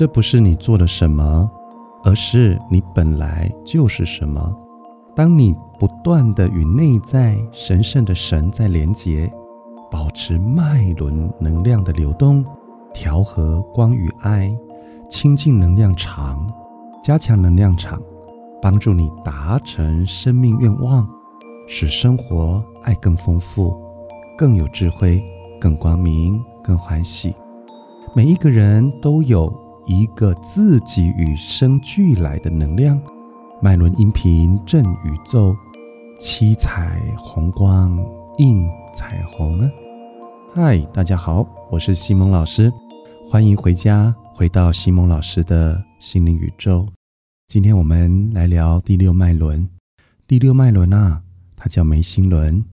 这不是你做了什么，而是你本来就是什么。当你不断的与内在神圣的神在连结，保持脉轮能量的流动，调和光与爱，清净能量场，加强能量场，帮助你达成生命愿望，使生活爱更丰富、更有智慧、更光明、更欢喜。每一个人都有一个自己与生俱来的能量。脉轮音频正宇宙，七彩虹光映彩虹啊！嗨，大家好，我是西蒙老师，欢迎回家，回到西蒙老师的心灵宇宙。今天我们来聊第六脉轮。第六脉轮啊，它叫眉心轮，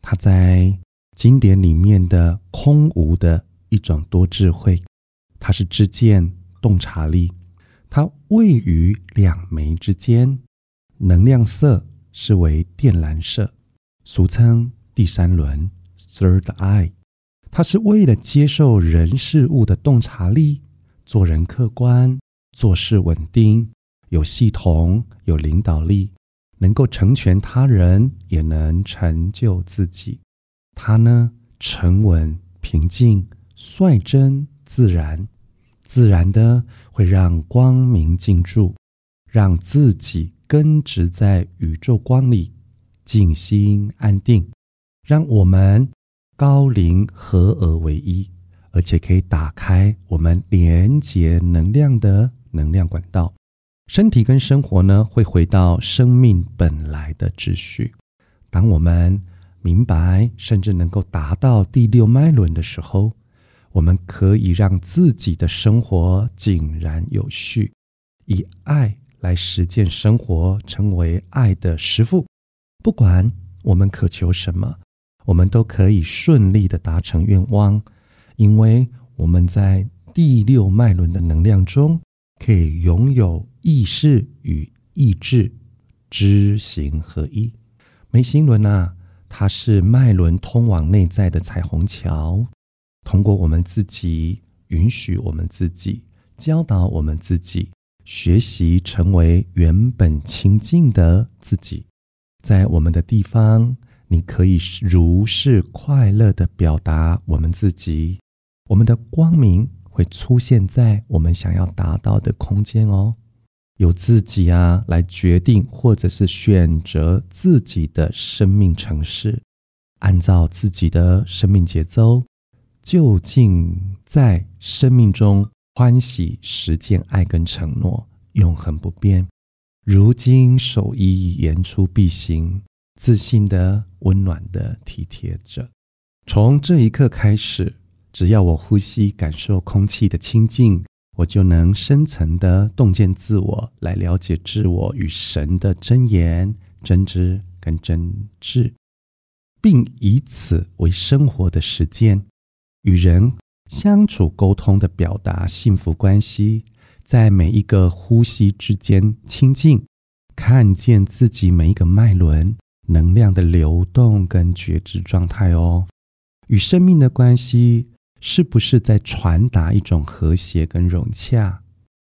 它在经典里面的空无的一种多智慧，它是知见洞察力。它位于两眉之间，能量色是为靛蓝色，俗称第三轮 （Third Eye）。它是为了接受人事物的洞察力，做人客观，做事稳定，有系统，有领导力，能够成全他人，也能成就自己。它呢，沉稳、平静、率真、自然。自然的会让光明进驻，让自己根植在宇宙光里，静心安定，让我们高灵合而为一，而且可以打开我们连接能量的能量管道，身体跟生活呢会回到生命本来的秩序。当我们明白，甚至能够达到第六脉轮的时候。我们可以让自己的生活井然有序，以爱来实践生活，成为爱的师父。不管我们渴求什么，我们都可以顺利的达成愿望，因为我们在第六脉轮的能量中，可以拥有意识与意志知行合一。眉心轮啊，它是脉轮通往内在的彩虹桥。通过我们自己允许我们自己教导我们自己学习成为原本清净的自己，在我们的地方，你可以如是快乐的表达我们自己，我们的光明会出现在我们想要达到的空间哦。由自己啊来决定，或者是选择自己的生命城市，按照自己的生命节奏。就近在生命中欢喜实践爱跟承诺，永恒不变。如今守一言出必行，自信的、温暖的体贴着。从这一刻开始，只要我呼吸，感受空气的清净，我就能深层的洞见自我，来了解自我与神的真言、真知跟真挚，并以此为生活的实践。与人相处、沟通的表达，幸福关系，在每一个呼吸之间亲近，看见自己每一个脉轮能量的流动跟觉知状态哦。与生命的关系，是不是在传达一种和谐跟融洽？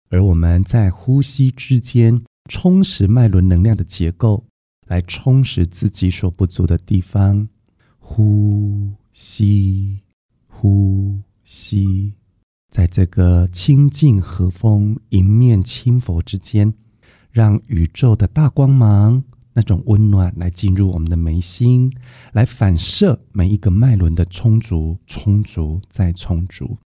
而我们在呼吸之间充实脉轮能量的结构，来充实自己所不足的地方。呼吸。呼吸，在这个清净和风迎面轻拂之间，让宇宙的大光芒那种温暖来进入我们的眉心，来反射每一个脉轮的充足、充足再充足，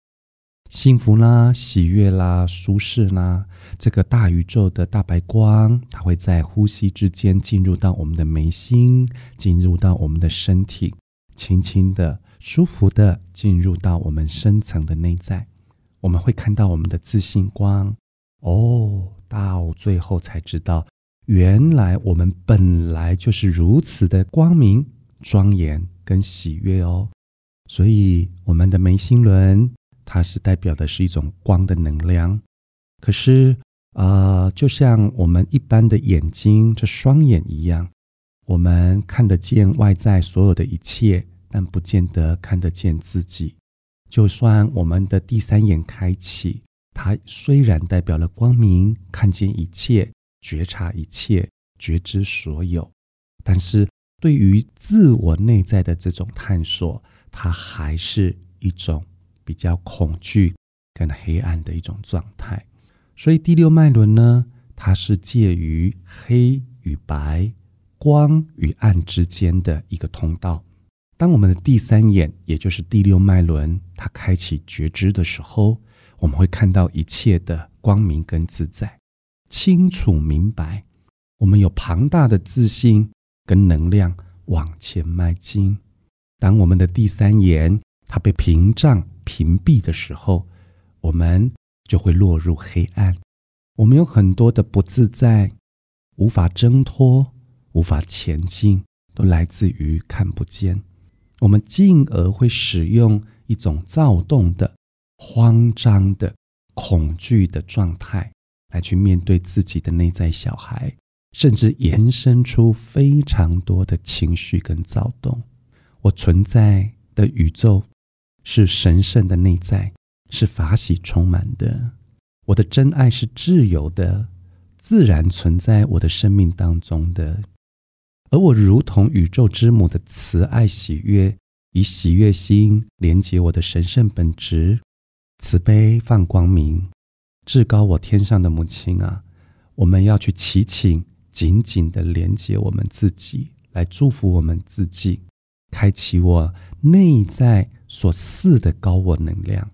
幸福啦、喜悦啦、舒适啦，这个大宇宙的大白光，它会在呼吸之间进入到我们的眉心，进入到我们的身体，轻轻的。舒服的进入到我们深层的内在，我们会看到我们的自信光哦。到最后才知道，原来我们本来就是如此的光明、庄严跟喜悦哦。所以，我们的眉心轮，它是代表的是一种光的能量。可是，呃，就像我们一般的眼睛这双眼一样，我们看得见外在所有的一切。但不见得看得见自己。就算我们的第三眼开启，它虽然代表了光明，看见一切，觉察一切，觉知所有，但是对于自我内在的这种探索，它还是一种比较恐惧跟黑暗的一种状态。所以第六脉轮呢，它是介于黑与白、光与暗之间的一个通道。当我们的第三眼，也就是第六脉轮，它开启觉知的时候，我们会看到一切的光明跟自在，清楚明白。我们有庞大的自信跟能量往前迈进。当我们的第三眼它被屏障屏蔽的时候，我们就会落入黑暗。我们有很多的不自在，无法挣脱，无法前进，都来自于看不见。我们进而会使用一种躁动的、慌张的、恐惧的状态来去面对自己的内在小孩，甚至延伸出非常多的情绪跟躁动。我存在的宇宙是神圣的内在，是法喜充满的。我的真爱是自由的，自然存在我的生命当中的。而我如同宇宙之母的慈爱喜悦，以喜悦心连接我的神圣本质，慈悲放光明，至高我天上的母亲啊！我们要去祈请，紧紧的连接我们自己，来祝福我们自己，开启我内在所赐的高我能量。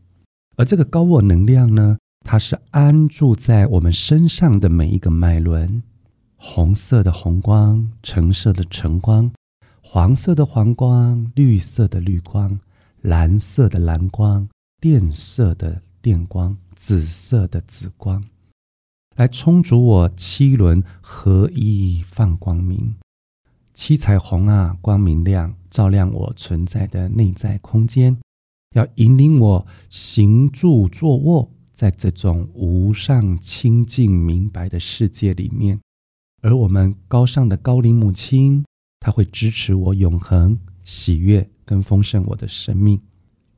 而这个高我能量呢，它是安住在我们身上的每一个脉轮。红色的红光，橙色的橙光，黄色的黄光，绿色的绿光，蓝色的蓝光，电色的电光，紫色的紫光，来充足我七轮合一放光明，七彩虹啊，光明亮，照亮我存在的内在空间，要引领我行住坐卧在这种无上清净明白的世界里面。而我们高尚的高龄母亲，她会支持我永恒喜悦跟丰盛我的生命。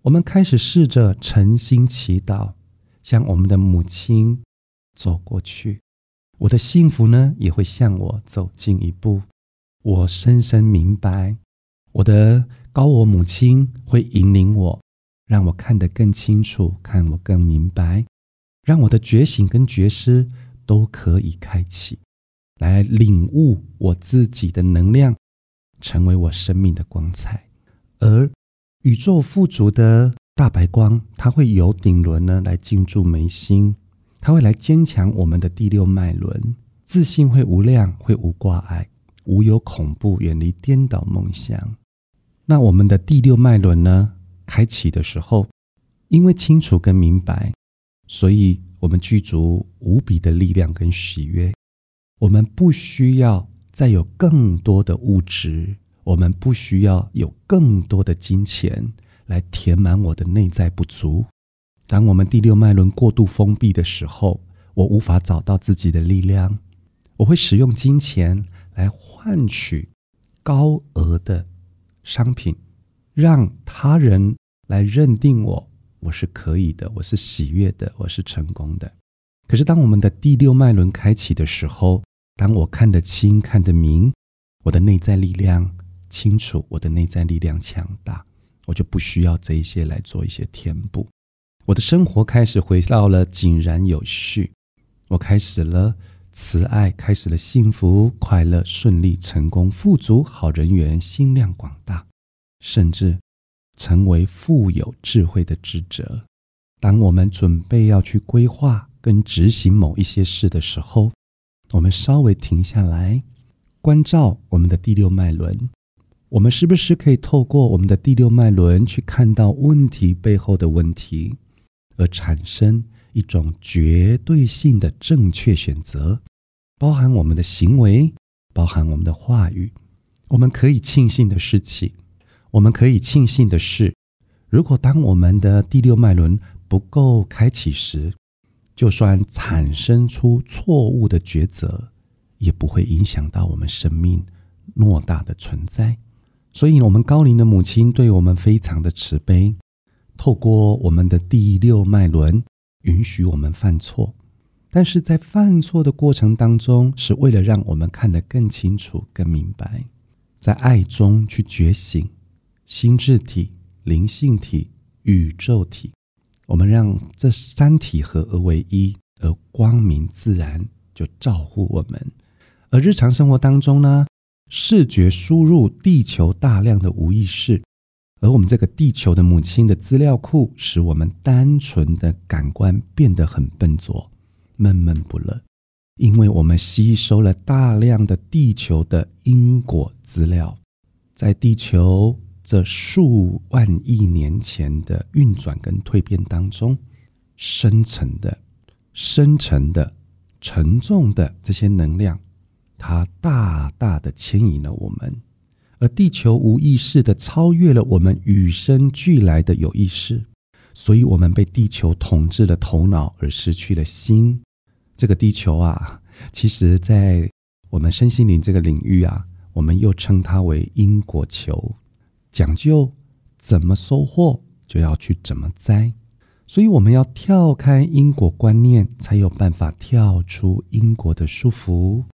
我们开始试着诚心祈祷，向我们的母亲走过去。我的幸福呢，也会向我走近一步。我深深明白，我的高我母亲会引领我，让我看得更清楚，看我更明白，让我的觉醒跟觉知都可以开启。来领悟我自己的能量，成为我生命的光彩。而宇宙富足的大白光，它会由顶轮呢来进驻眉心，它会来坚强我们的第六脉轮，自信会无量，会无挂碍，无有恐怖，远离颠倒梦想。那我们的第六脉轮呢，开启的时候，因为清楚跟明白，所以我们具足无比的力量跟喜悦。我们不需要再有更多的物质，我们不需要有更多的金钱来填满我的内在不足。当我们第六脉轮过度封闭的时候，我无法找到自己的力量。我会使用金钱来换取高额的商品，让他人来认定我，我是可以的，我是喜悦的，我是成功的。可是，当我们的第六脉轮开启的时候，当我看得清、看得明，我的内在力量清楚，我的内在力量强大，我就不需要这一些来做一些填补。我的生活开始回到了井然有序，我开始了慈爱，开始了幸福、快乐、顺利、成功、富足、好人缘、心量广大，甚至成为富有智慧的智者。当我们准备要去规划跟执行某一些事的时候，我们稍微停下来，关照我们的第六脉轮。我们是不是可以透过我们的第六脉轮去看到问题背后的问题，而产生一种绝对性的正确选择，包含我们的行为，包含我们的话语。我们可以庆幸的事情，我们可以庆幸的是，如果当我们的第六脉轮不够开启时，就算产生出错误的抉择，也不会影响到我们生命偌大的存在。所以，我们高龄的母亲对我们非常的慈悲，透过我们的第六脉轮，允许我们犯错，但是在犯错的过程当中，是为了让我们看得更清楚、更明白，在爱中去觉醒心智体、灵性体、宇宙体。我们让这三体合而为一，而光明自然就照护我们。而日常生活当中呢，视觉输入地球大量的无意识。而我们这个地球的母亲的资料库，使我们单纯的感官变得很笨拙、闷闷不乐，因为我们吸收了大量的地球的因果资料，在地球这数万亿年前的运转跟蜕变当中，深层的、深沉的、沉重的这些能量，它大大的牵引了我们。而地球无意识的超越了我们与生俱来的有意识，所以我们被地球统治了头脑，而失去了心。这个地球啊，其实，在我们身心灵这个领域啊，我们又称它为因果球，讲究怎么收获就要去怎么栽。所以我们要跳开因果观念，才有办法跳出因果的束缚。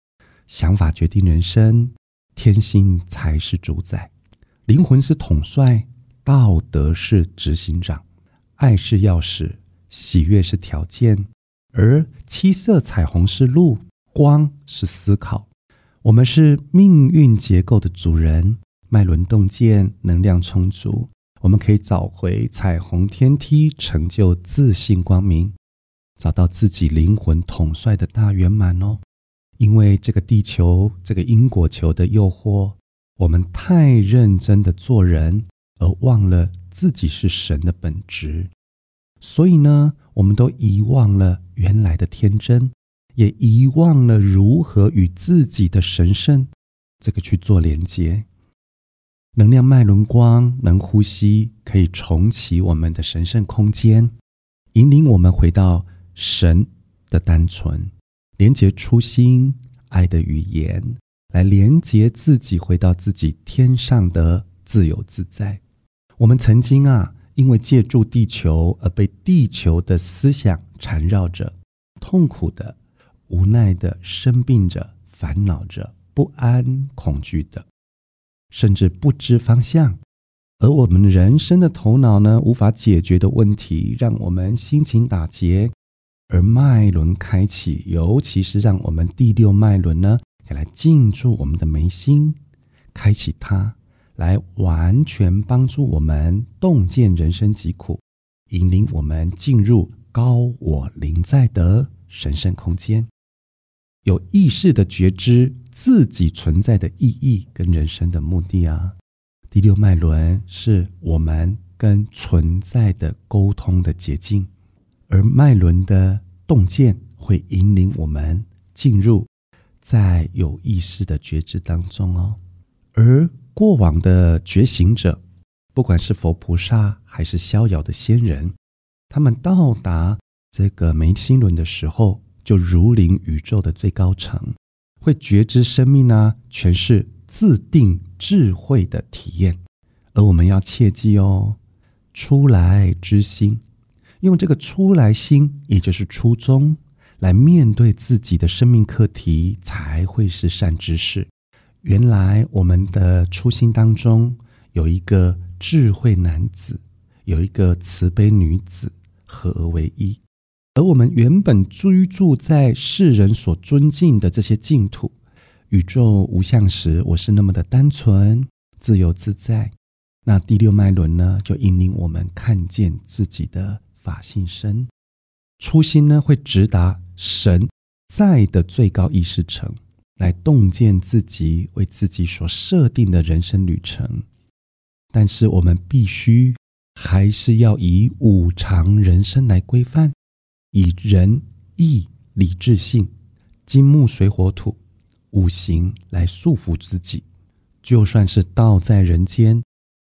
想法决定人生。天心才是主宰，灵魂是统帅，道德是执行长，爱是钥匙，喜悦是条件，而七色彩虹是路，光是思考。我们是命运结构的主人，脉轮洞见，能量充足，我们可以找回彩虹天梯，成就自信光明，找到自己灵魂统帅的大圆满哦。因为这个地球，这个因果球的诱惑，我们太认真的做人，而忘了自己是神的本质。所以呢，我们都遗忘了原来的天真，也遗忘了如何与自己的神圣这个去做连接。能量脉轮光能呼吸，可以重启我们的神圣空间，引领我们回到神的单纯。连接初心，爱的语言，来连接自己，回到自己天上的自由自在。我们曾经啊，因为借助地球而被地球的思想缠绕着，痛苦的、无奈的、生病着、烦恼着、不安、恐惧的，甚至不知方向。而我们人生的头脑呢，无法解决的问题，让我们心情打结。而脉轮开启，尤其是让我们第六脉轮呢，也来进驻我们的眉心，开启它，来完全帮助我们洞见人生疾苦，引领我们进入高我灵在的神圣空间，有意识的觉知自己存在的意义跟人生的目的啊。第六脉轮是我们跟存在的沟通的捷径。而脉轮的洞见会引领我们进入在有意识的觉知当中哦。而过往的觉醒者，不管是佛菩萨还是逍遥的仙人，他们到达这个眉心轮的时候，就如临宇宙的最高层，会觉知生命呢，全是自定智慧的体验。而我们要切记哦，出来之心。用这个出来心，也就是初衷，来面对自己的生命课题，才会是善知识。原来我们的初心当中有一个智慧男子，有一个慈悲女子，合而为一。而我们原本居住在世人所尊敬的这些净土，宇宙无相时，我是那么的单纯、自由自在。那第六脉轮呢，就引领我们看见自己的。法性身，初心呢会直达神在的最高意识层，来洞见自己为自己所设定的人生旅程。但是我们必须还是要以五常人生来规范，以仁义礼智信金木水火土五行来束缚自己。就算是道在人间，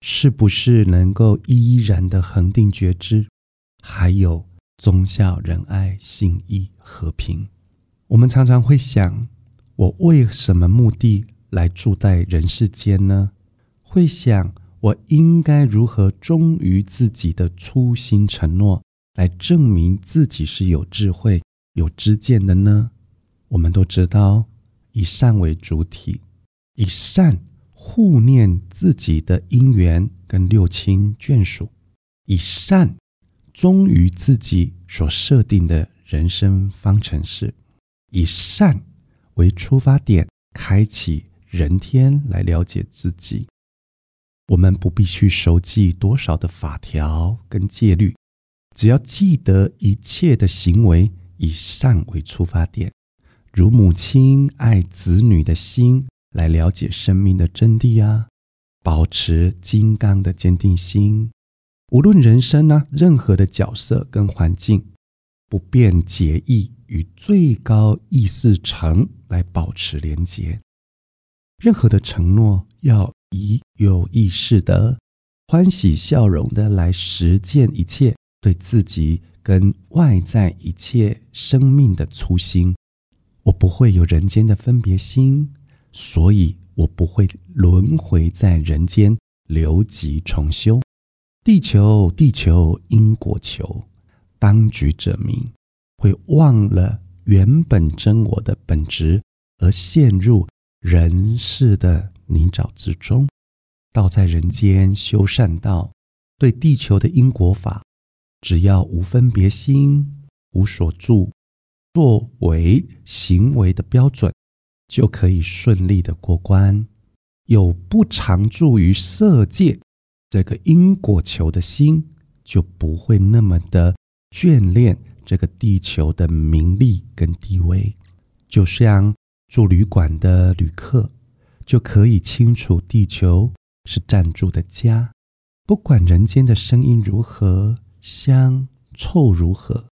是不是能够依然的恒定觉知？还有忠孝仁爱信义和平，我们常常会想：我为什么目的来住在人世间呢？会想我应该如何忠于自己的初心承诺，来证明自己是有智慧、有知见的呢？我们都知道，以善为主体，以善护念自己的因缘跟六亲眷属，以善忠于自己所设定的人生方程式，以善为出发点，开启人天来了解自己。我们不必去熟记多少的法条跟戒律。只要记得一切的行为以善为出发点，如母亲爱子女的心来了解生命的真谛啊，保持金刚的坚定心，无论人生呢任何的角色跟环境，不变结义与最高意识层来保持连结。任何的承诺要以有意识的欢喜笑容的来实践一切。对自己跟外在一切生命的初心，我不会有人间的分别心，所以我不会轮回在人间留级重修。地球，地球，因果球，当局者迷，会忘了原本真我的本质，而陷入人世的泥沼之中。道在人间修善道，对地球的因果法。只要无分别心、无所住，作为行为的标准，就可以顺利的过关。有不常住于色界这个因果球的心，就不会那么的眷恋这个地球的名利跟地位。就像住旅馆的旅客，就可以清楚地球是暂住的家，不管人间的声音如何。香臭如何？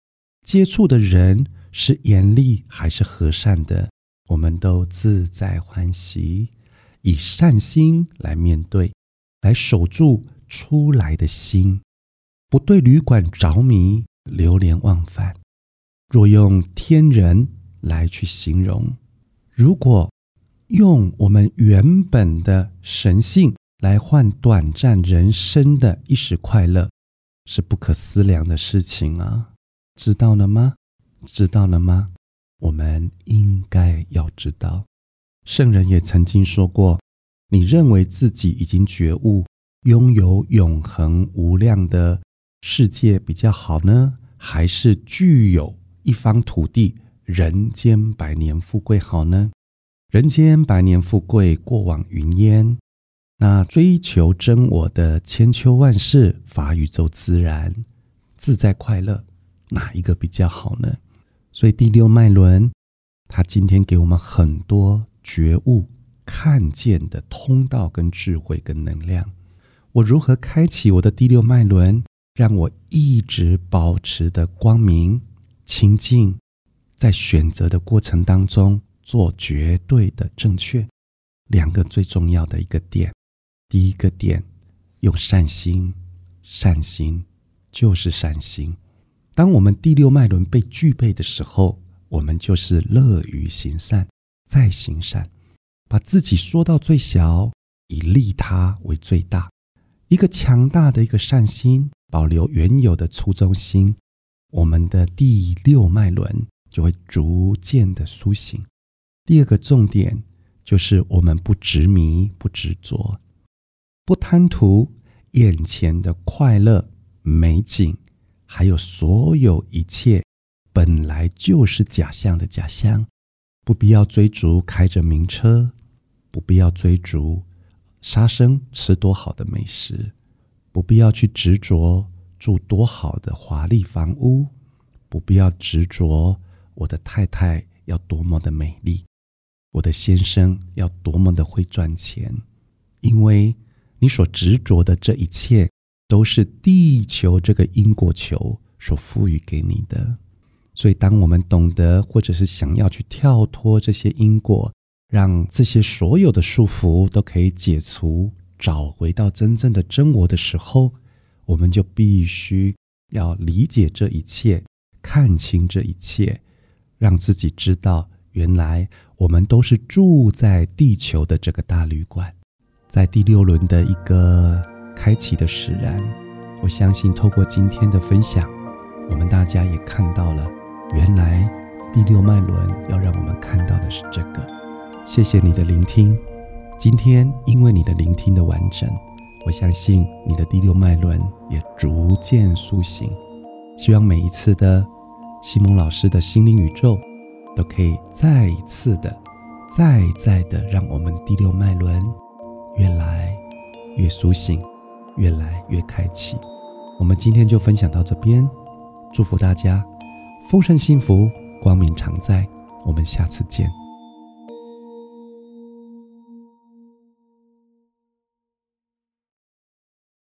接触的人是严厉还是和善的？我们都自在欢喜，以善心来面对，来守住出来的心，不对旅馆着迷、流连忘返。若用天人来去形容，如果用我们原本的神性来换短暂人生的一时快乐。是不可思量的事情啊！知道了吗？知道了吗？我们应该要知道。圣人也曾经说过：“你认为自己已经觉悟，拥有永恒无量的世界比较好呢，还是具有一方土地，人间百年富贵好呢？人间百年富贵，过往云烟。”那追求真我的千秋万世法宇宙自然自在快乐，哪一个比较好呢？所以第六脉轮，它今天给我们很多觉悟、看见的通道跟智慧跟能量。我如何开启我的第六脉轮，让我一直保持的光明清净，在选择的过程当中做绝对的正确。两个最重要的一个点。第一个点，用善心，善心就是善心。当我们第六脉轮被具备的时候，我们就是乐于行善，再行善，把自己缩到最小，以利他为最大。一个强大的一个善心，保留原有的初衷心，我们的第六脉轮就会逐渐的苏醒。第二个重点就是我们不执迷，不执着。不贪图眼前的快乐美景，还有所有一切本来就是假象的假象，不必要追逐开着名车，不必要追逐杀生吃多好的美食，不必要去执着住多好的华丽房屋，不必要执着我的太太要多么的美丽，我的先生要多么的会赚钱，因为。你所执着的这一切，都是地球这个因果球所赋予给你的。所以，当我们懂得，或者是想要去跳脱这些因果，让这些所有的束缚都可以解除，找回到真正的真我的时候，我们就必须要理解这一切，看清这一切，让自己知道，原来我们都是住在地球的这个大旅馆。在第六轮的一个开启的使然，我相信透过今天的分享，我们大家也看到了，原来第六脉轮要让我们看到的是这个。谢谢你的聆听，今天因为你的聆听的完整，我相信你的第六脉轮也逐渐苏醒。希望每一次的西蒙老师的心灵宇宙，都可以再一次的、再再的让我们第六脉轮越来越苏醒，越来越开启。我们今天就分享到这边，祝福大家丰盛幸福，光明常在。我们下次见。